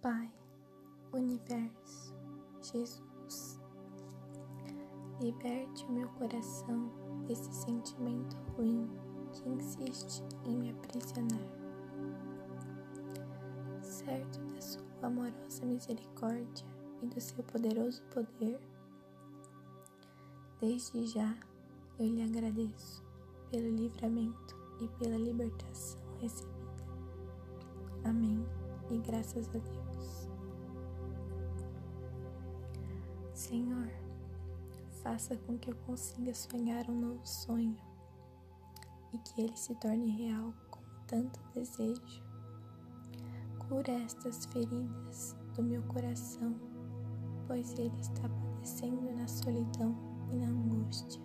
Pai, Universo, Jesus, liberte o meu coração desse sentimento ruim que insiste em me aprisionar. Certo da Sua amorosa misericórdia e do Seu poderoso poder, desde já eu lhe agradeço pelo livramento e pela libertação recebida. Amém e graças a Deus. Senhor, faça com que eu consiga sonhar um novo sonho e que ele se torne real como tanto desejo. Cura estas feridas do meu coração, pois ele está padecendo na solidão e na angústia.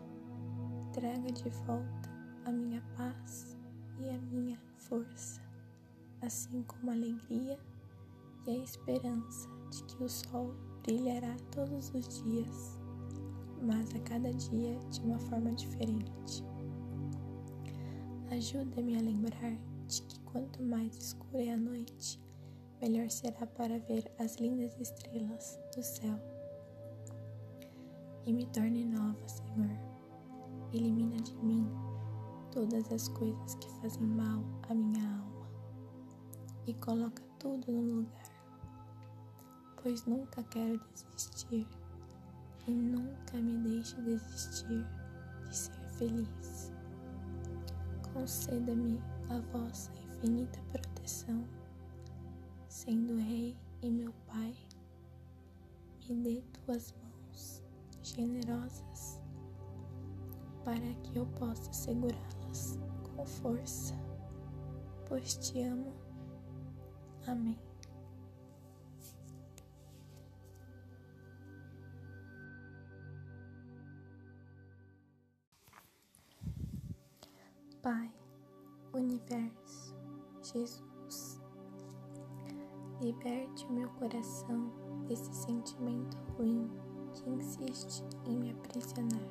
Traga de volta a minha paz e a minha força assim como a alegria e a esperança de que o sol brilhará todos os dias, mas a cada dia de uma forma diferente. Ajuda-me a lembrar de que quanto mais escura é a noite, melhor será para ver as lindas estrelas do céu. E me torne nova, Senhor. Elimina de mim todas as coisas que fazem mal à minha alma e coloca tudo no lugar, pois nunca quero desistir e nunca me deixe desistir de ser feliz. Conceda-me a vossa infinita proteção, sendo Rei e meu Pai, me dê tuas mãos generosas para que eu possa segurá-las com força, pois te amo Amém. Pai, Universo, Jesus, liberte o meu coração desse sentimento ruim que insiste em me aprisionar.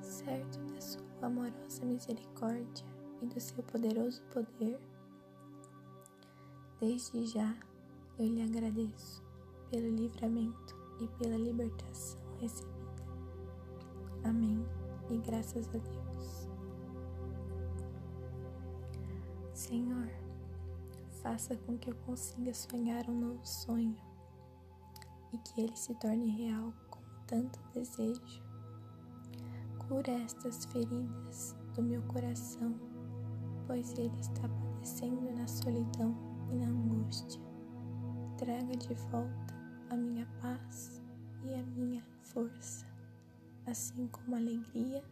Certo da Sua amorosa misericórdia e do Seu poderoso poder, Desde já eu lhe agradeço pelo livramento e pela libertação recebida. Amém e graças a Deus. Senhor, faça com que eu consiga sonhar um novo sonho e que ele se torne real como tanto desejo. Cura estas feridas do meu coração, pois ele está padecendo na solidão e na angústia. Traga de volta a minha paz e a minha força, assim como a alegria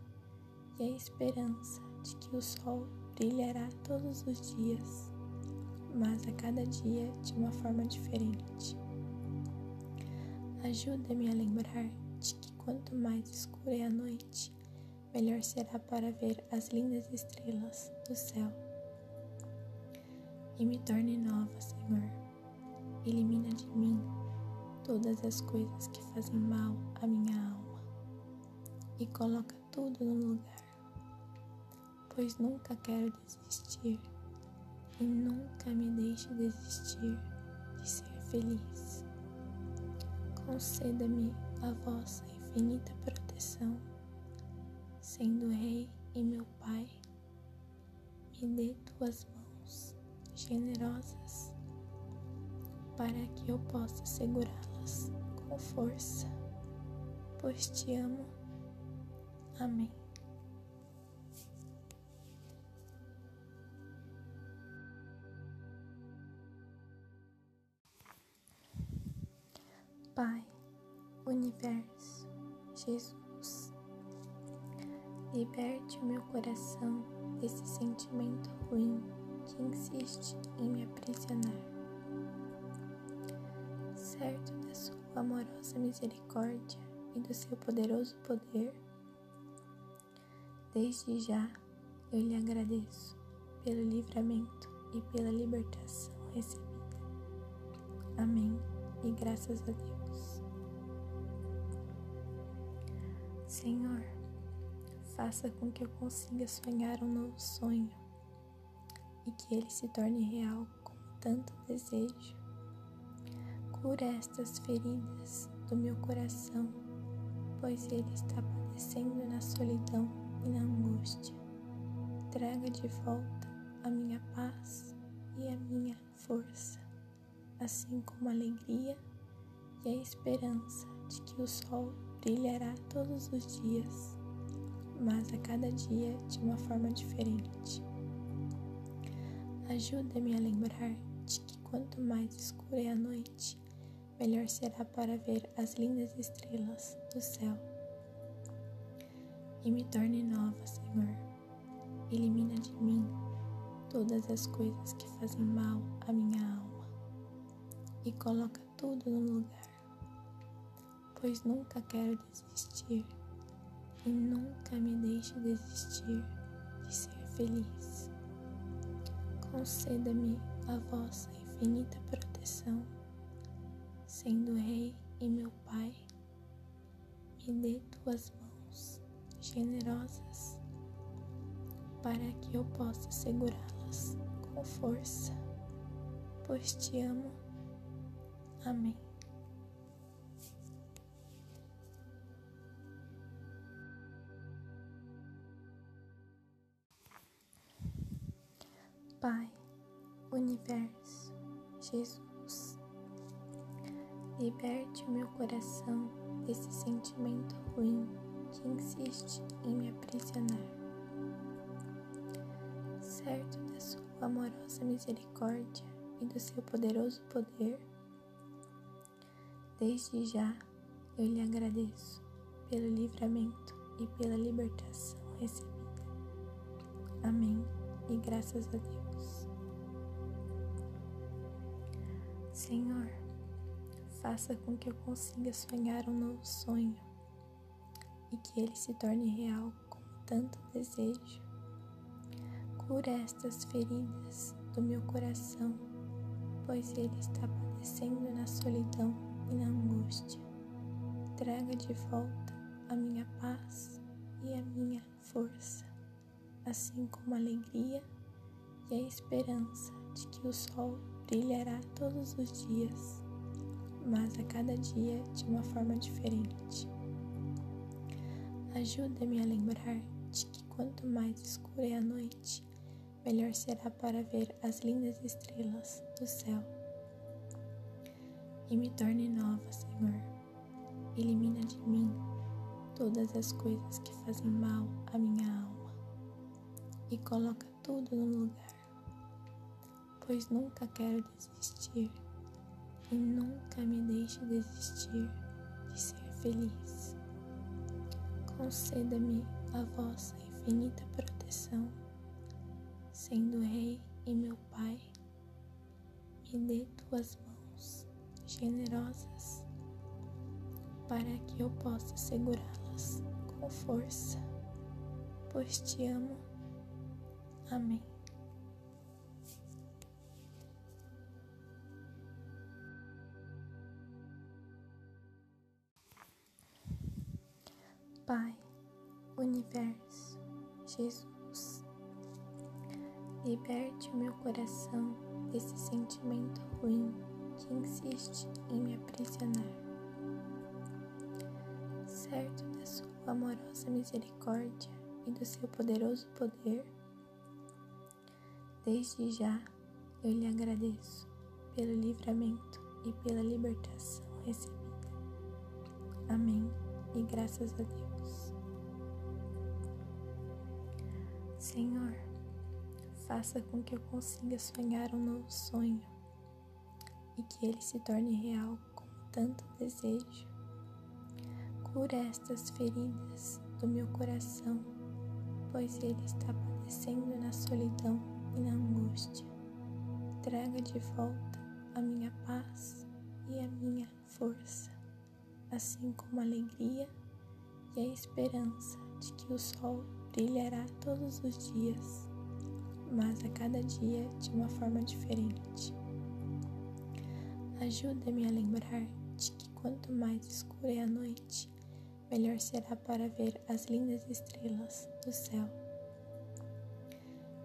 e a esperança de que o sol brilhará todos os dias, mas a cada dia de uma forma diferente. Ajuda-me a lembrar de que quanto mais escura é a noite, melhor será para ver as lindas estrelas do céu e me torne nova, Senhor. Elimina de mim todas as coisas que fazem mal à minha alma e coloca tudo no lugar, pois nunca quero desistir e nunca me deixe desistir de ser feliz. Conceda-me a vossa infinita proteção, sendo Rei e meu Pai, me dê tuas mãos generosas para que eu possa segurá-las com força, pois te amo. Amém. Pai, Universo, Jesus, liberte o meu coração desse sentimento ruim que insiste em me aprisionar. Certo da Sua amorosa misericórdia e do Seu poderoso poder, desde já eu lhe agradeço pelo livramento e pela libertação recebida. Amém e graças a Deus. Senhor, faça com que eu consiga sonhar um novo sonho e que ele se torne real como tanto desejo. Cura estas feridas do meu coração, pois ele está padecendo na solidão e na angústia. Traga de volta a minha paz e a minha força, assim como a alegria e a esperança de que o sol brilhará todos os dias, mas a cada dia de uma forma diferente. Ajuda-me a lembrar de que quanto mais escura é a noite, melhor será para ver as lindas estrelas do céu. E me torne nova, Senhor. Elimina de mim todas as coisas que fazem mal à minha alma e coloca tudo no lugar, pois nunca quero desistir e nunca me deixe desistir de ser feliz. Conceda-me a vossa infinita proteção, sendo Rei e meu Pai, me dê tuas mãos generosas para que eu possa segurá-las com força, pois te amo. Amém. Pai, Universo, Jesus, liberte o meu coração desse sentimento ruim que insiste em me aprisionar. Certo da Sua amorosa misericórdia e do Seu poderoso poder, desde já eu lhe agradeço pelo livramento e pela libertação recebida. Amém e graças a Deus. Senhor, faça com que eu consiga sonhar um novo sonho e que ele se torne real como tanto desejo. Cura estas feridas do meu coração, pois ele está padecendo na solidão e na angústia. Traga de volta a minha paz e a minha força, assim como a alegria e a esperança de que o sol brilhará todos os dias, mas a cada dia de uma forma diferente. Ajuda-me a lembrar de que quanto mais escura é a noite, melhor será para ver as lindas estrelas do céu. E me torne nova, Senhor. Elimina de mim todas as coisas que fazem mal à minha alma e coloca tudo no lugar pois nunca quero desistir e nunca me deixe desistir de ser feliz. Conceda-me a vossa infinita proteção, sendo Rei e meu Pai, me dê tuas mãos generosas para que eu possa segurá-las com força, pois te amo. Amém. Universo, Jesus, liberte o meu coração desse sentimento ruim que insiste em me aprisionar. Certo da Sua amorosa misericórdia e do Seu poderoso poder, desde já eu lhe agradeço pelo livramento e pela libertação recebida. Amém e graças a Deus. Senhor, faça com que eu consiga sonhar um novo sonho e que ele se torne real como tanto desejo. Cura estas feridas do meu coração, pois ele está padecendo na solidão e na angústia. Traga de volta a minha paz e a minha força, assim como a alegria e a esperança de que o sol brilhará todos os dias, mas a cada dia de uma forma diferente. Ajuda-me a lembrar de que quanto mais escura é a noite, melhor será para ver as lindas estrelas do céu.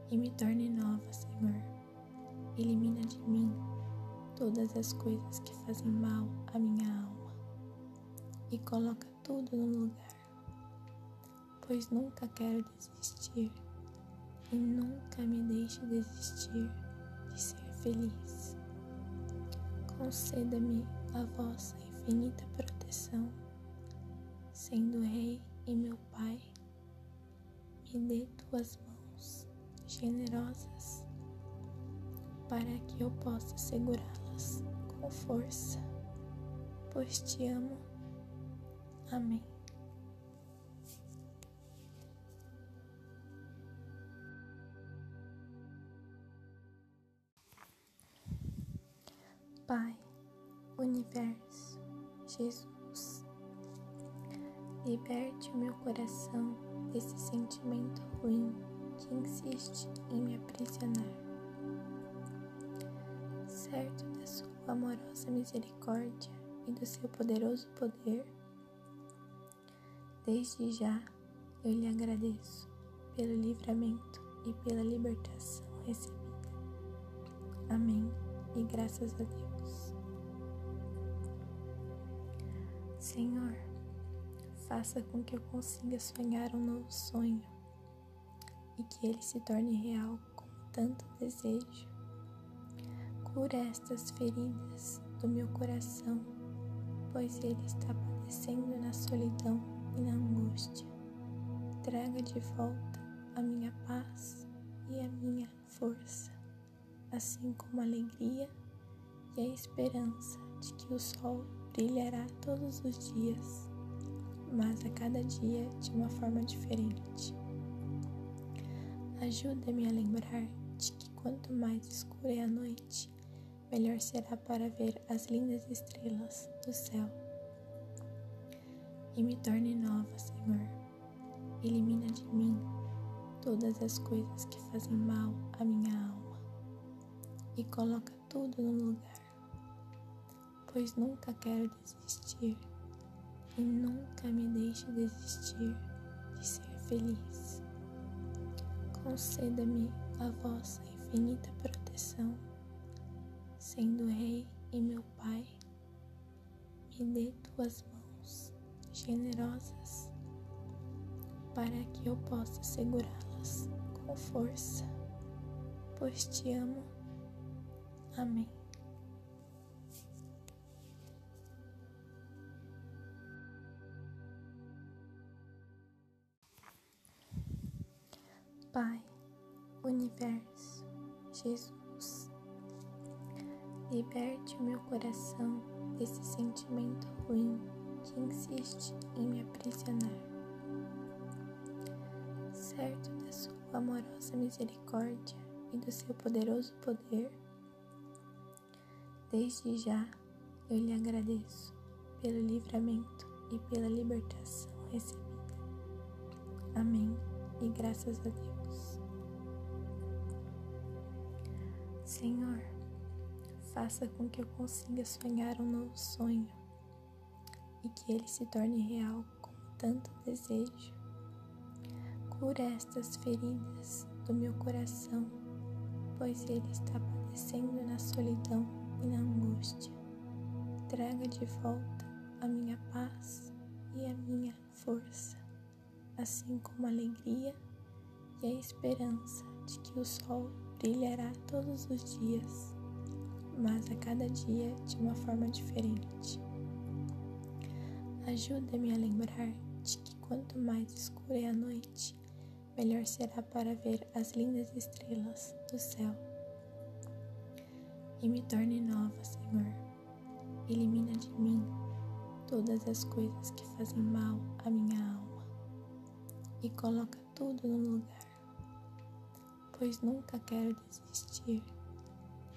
E me torne nova, Senhor. elimina de mim todas as coisas que fazem mal à minha alma e coloca tudo no lugar, pois nunca quero desistir e nunca me deixe desistir de ser feliz. Conceda-me a vossa infinita proteção, sendo Rei e meu Pai, me dê tuas mãos generosas para que eu possa segurá-las com força, pois te amo. Amém. Pai, Universo, Jesus, liberte o meu coração desse sentimento ruim que insiste em me aprisionar certo da sua amorosa misericórdia e do seu poderoso poder, desde já eu lhe agradeço pelo livramento e pela libertação recebida. Amém e graças a Deus. Senhor, faça com que eu consiga sonhar um novo sonho e que ele se torne real como tanto desejo Cura estas feridas do meu coração, pois ele está padecendo na solidão e na angústia. Traga de volta a minha paz e a minha força, assim como a alegria e a esperança de que o sol brilhará todos os dias, mas a cada dia de uma forma diferente. Ajuda-me a lembrar de que quanto mais escura é a noite, melhor será para ver as lindas estrelas do céu. E me torne nova, Senhor. Elimina de mim todas as coisas que fazem mal à minha alma e coloca tudo no lugar, pois nunca quero desistir e nunca me deixe desistir de ser feliz. Conceda-me a vossa infinita proteção sendo Rei e meu Pai, me dê tuas mãos generosas para que eu possa segurá-las com força, pois te amo. Amém. Universo, Jesus Liberte o meu coração desse sentimento ruim que insiste em me aprisionar. Certo da sua amorosa misericórdia e do seu poderoso poder, desde já eu lhe agradeço pelo livramento e pela libertação recebida. Amém e graças a Deus. Senhor, faça com que eu consiga sonhar um novo sonho e que ele se torne real como tanto desejo. Cura estas feridas do meu coração, pois ele está padecendo na solidão e na angústia. Traga de volta a minha paz e a minha força, assim como a alegria e a esperança de que o sol brilhará todos os dias mas a cada dia de uma forma diferente. Ajuda-me a lembrar de que quanto mais escura é a noite, melhor será para ver as lindas estrelas do céu. E me torne nova, Senhor. Elimina de mim todas as coisas que fazem mal à minha alma e coloca tudo no lugar, pois nunca quero desistir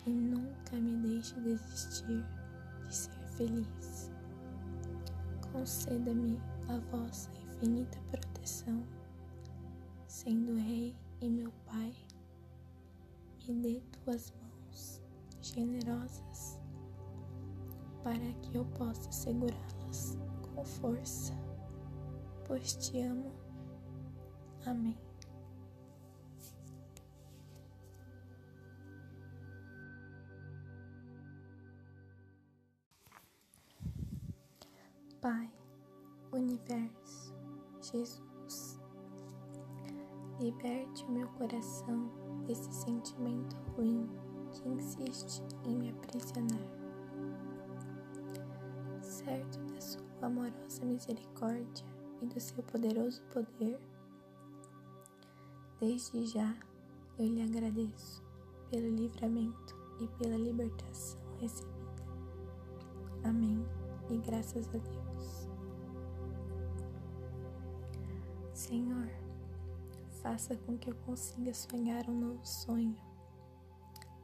e nunca me deixe desistir de ser feliz. Conceda-me a vossa infinita proteção, sendo Rei e meu Pai, me dê tuas mãos generosas para que eu possa segurá-las com força, pois te amo. Amém. Pai, Universo, Jesus, liberte o meu coração desse sentimento ruim que insiste em me aprisionar. Certo da Sua amorosa misericórdia e do Seu poderoso poder, desde já eu lhe agradeço pelo livramento e pela libertação recebida. Amém e graças a Deus. Senhor, faça com que eu consiga sonhar um novo sonho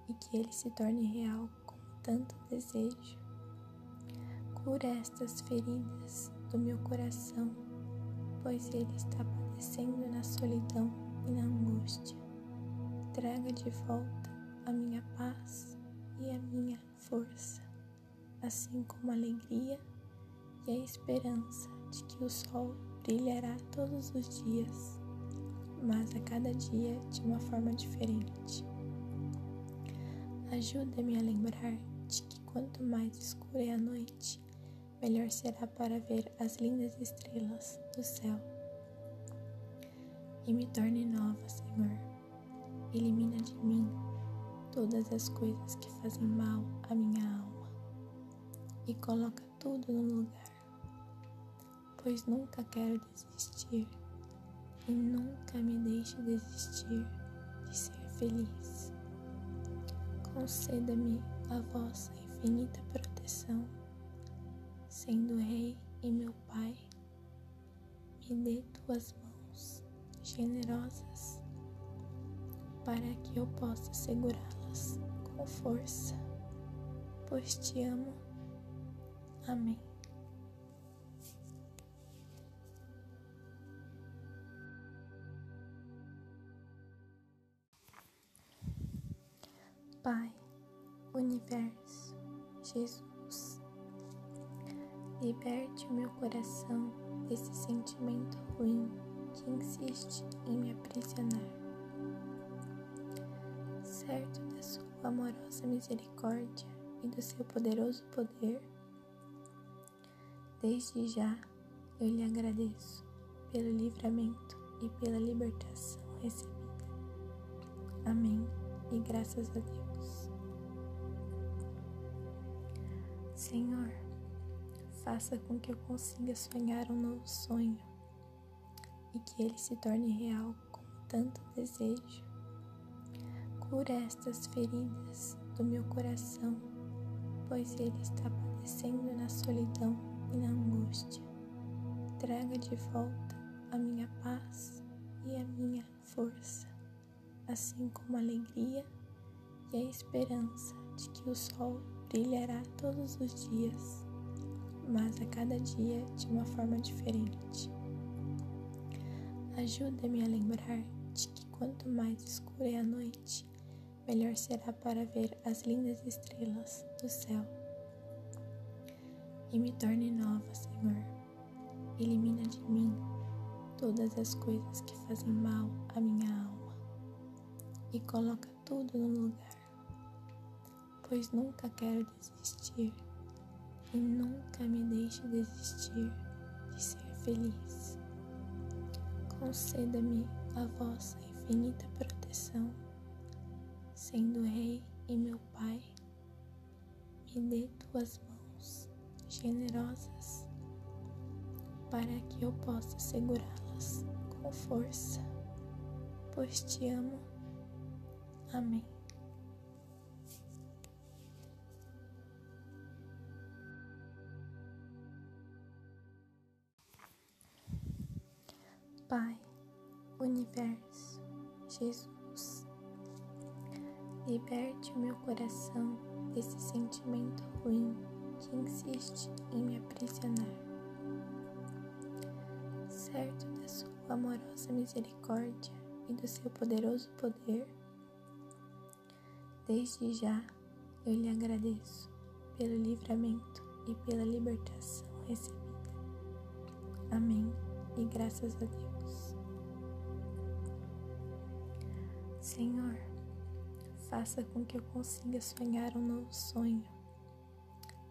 e que ele se torne real como tanto desejo. Cura estas feridas do meu coração, pois ele está padecendo na solidão e na angústia. Traga de volta a minha paz e a minha força, assim como a alegria e a esperança de que o sol brilhará todos os dias, mas a cada dia de uma forma diferente. Ajuda-me a lembrar de que quanto mais escura é a noite, melhor será para ver as lindas estrelas do céu. E me torne nova, Senhor. Elimina de mim todas as coisas que fazem mal à minha alma e coloca tudo no lugar, pois nunca quero desistir e nunca me deixe desistir de ser feliz. Conceda-me a vossa infinita proteção, sendo Rei e meu Pai, me dê tuas mãos generosas para que eu possa segurá-las com força, pois te amo. Amém. Universo, Jesus, liberte o meu coração desse sentimento ruim que insiste em me aprisionar certo da Sua amorosa misericórdia e do Seu poderoso poder, desde já eu lhe agradeço pelo livramento e pela libertação recebida. Amém e graças a Deus. Senhor, faça com que eu consiga sonhar um novo sonho e que ele se torne real como tanto desejo Cura estas feridas do meu coração, pois ele está padecendo na solidão e na angústia. Traga de volta a minha paz e a minha força, assim como a alegria e a esperança de que o sol brilhará todos os dias, mas a cada dia de uma forma diferente. Ajuda-me a lembrar de que quanto mais escura é a noite, melhor será para ver as lindas estrelas do céu. E me torne nova, Senhor. Elimina de mim todas as coisas que fazem mal à minha alma e coloca tudo no lugar, pois nunca quero desistir e nunca me deixe desistir de ser feliz. Conceda-me a vossa infinita proteção sendo Rei e meu Pai, me dê tuas mãos generosas para que eu possa segurá-las com força, pois te amo. Amém. Pai, Universo, Jesus Liberte o meu coração desse sentimento ruim que insiste em me aprisionar. Certo da Sua amorosa misericórdia e do Seu poderoso poder, desde já eu lhe agradeço pelo livramento e pela libertação recebida. Amém e graças a Deus. Senhor, faça com que eu consiga sonhar um novo sonho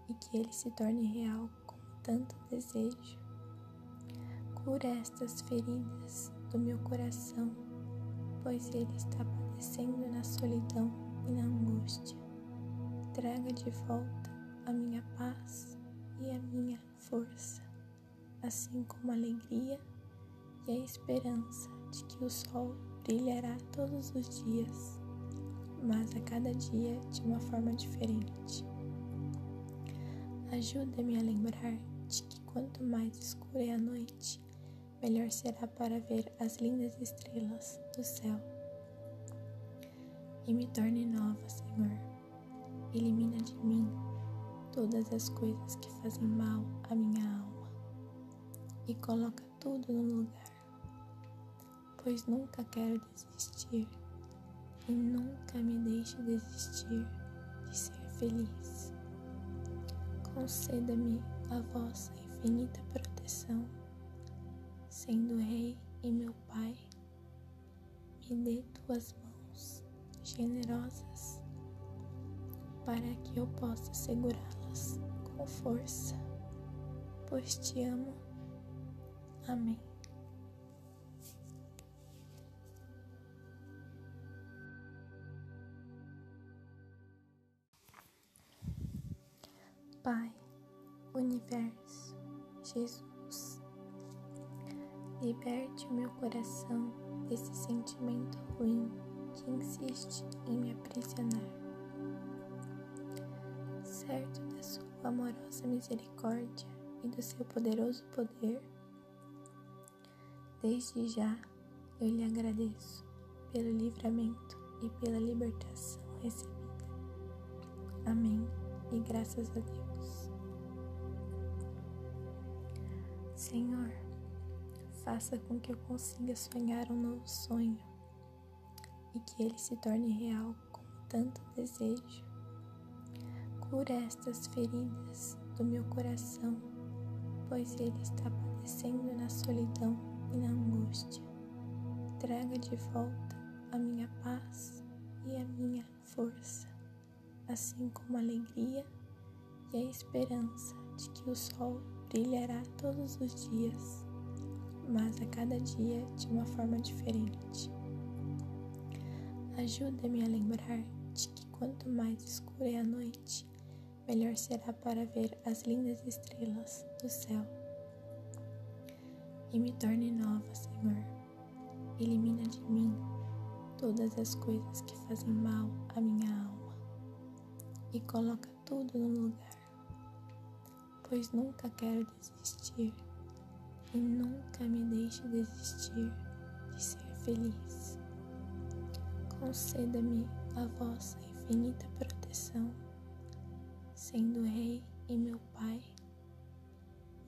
e que ele se torne real como tanto desejo. Cura estas feridas do meu coração, pois ele está padecendo na solidão e na angústia. Traga de volta a minha paz e a minha força, assim como a alegria e a esperança de que o sol brilhará todos os dias, mas a cada dia de uma forma diferente. Ajuda-me a lembrar de que quanto mais escura é a noite, melhor será para ver as lindas estrelas do céu. E me torne nova, Senhor. Elimina de mim todas as coisas que fazem mal à minha alma e coloca tudo no lugar, pois nunca quero desistir e nunca me deixe desistir de ser feliz. Conceda-me a vossa infinita proteção sendo Rei e meu Pai, me dê tuas mãos generosas para que eu possa segurá-las com força, pois te amo. Amém. Pai, Universo, Jesus Liberte o meu coração desse sentimento ruim que insiste em me aprisionar. Certo da sua amorosa misericórdia e do seu poderoso poder, desde já eu lhe agradeço pelo livramento e pela libertação recebida. Amém e graças a Deus. Senhor, faça com que eu consiga sonhar um novo sonho e que ele se torne real como tanto desejo. Cura estas feridas do meu coração, pois ele está padecendo na solidão e na angústia. Traga de volta a minha paz e a minha força, assim como a alegria e a esperança de que o sol brilhará todos os dias mas a cada dia de uma forma diferente. Ajuda-me a lembrar de que quanto mais escura é a noite, melhor será para ver as lindas estrelas do céu. E me torne nova, Senhor. Elimina de mim todas as coisas que fazem mal à minha alma e coloca tudo no lugar, pois nunca quero desistir e nunca me deixe desistir de ser feliz. Conceda-me a vossa infinita proteção, sendo Rei e meu Pai.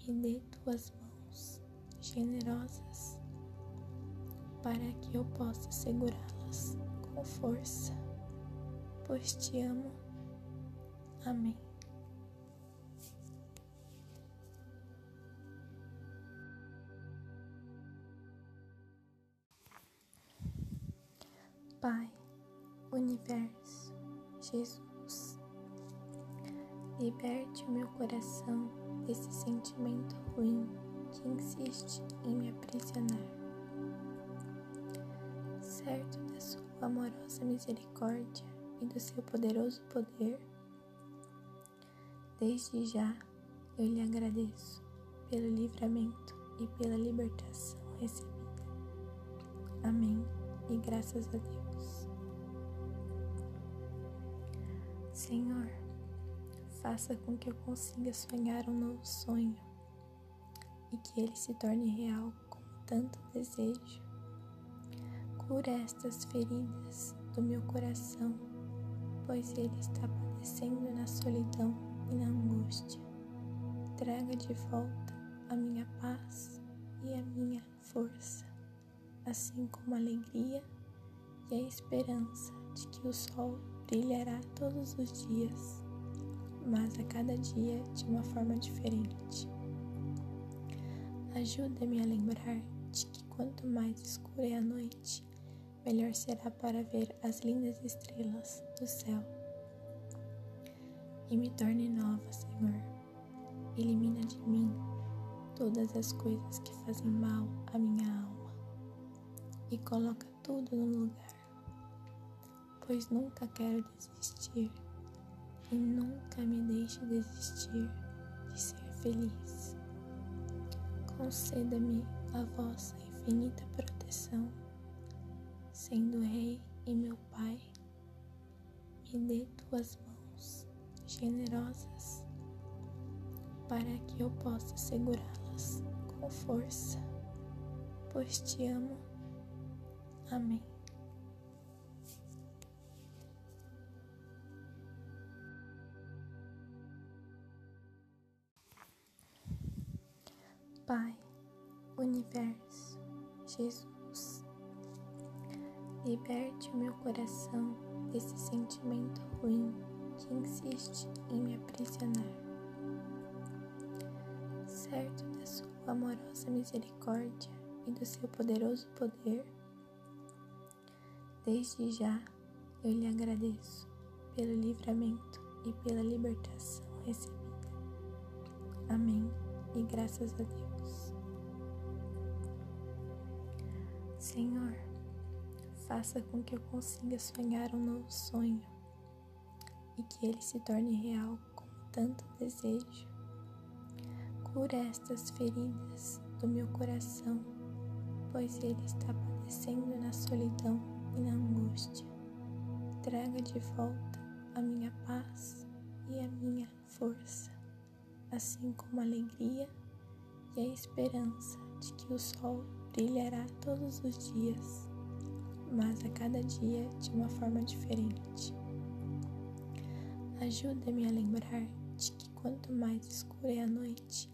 Me dê tuas mãos generosas para que eu possa segurá-las com força, pois te amo. Amém. Pai, Universo, Jesus, liberte o meu coração desse sentimento ruim que insiste em me aprisionar. Certo da Sua amorosa misericórdia e do seu poderoso poder, desde já eu lhe agradeço pelo livramento e pela libertação recebida. Amém e graças a Deus. Senhor, faça com que eu consiga sonhar um novo sonho e que ele se torne real como tanto desejo. Cura estas feridas do meu coração, pois ele está padecendo na solidão e na angústia. Traga de volta a minha paz e a minha força, assim como a alegria e a esperança de que o sol brilhará todos os dias, mas a cada dia de uma forma diferente. Ajuda-me a lembrar de que quanto mais escura é a noite, melhor será para ver as lindas estrelas do céu. E me torne nova, Senhor. elimina de mim todas as coisas que fazem mal à minha alma e coloca tudo no lugar, pois nunca quero desistir e nunca me deixe desistir de ser feliz. Conceda-me a vossa infinita proteção, sendo Rei e meu Pai, me dê tuas mãos generosas para que eu possa segurá-las com força, pois te amo. Amém. Pai, Universo, Jesus, liberte o meu coração desse sentimento ruim que insiste em me aprisionar. Certo da sua amorosa misericórdia e do seu poderoso poder, desde já eu lhe agradeço pelo livramento e pela libertação recebida. Amém e graças a Deus. Senhor, faça com que eu consiga sonhar um novo sonho e que ele se torne real como tanto desejo Cura estas feridas do meu coração, pois ele está padecendo na solidão e na angústia. Traga de volta a minha paz e a minha força, assim como a alegria e a esperança de que o sol brilhará todos os dias, mas a cada dia de uma forma diferente. Ajuda-me a lembrar de que quanto mais escura é a noite,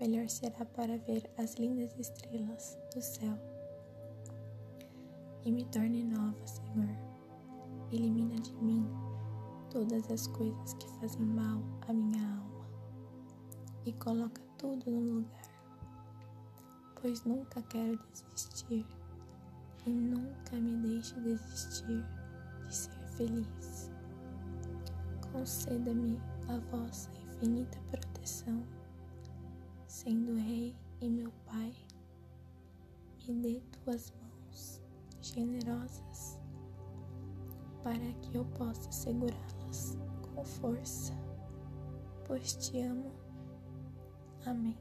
melhor será para ver as lindas estrelas do céu. E me torne nova, Senhor. Elimina de mim todas as coisas que fazem mal à minha alma e coloca tudo no lugar, pois nunca quero desistir e nunca me deixe desistir de ser feliz. Conceda-me a vossa infinita proteção sendo Rei e meu Pai, me dê tuas mãos generosas para que eu possa segurá-las com força, pois te amo. Amém.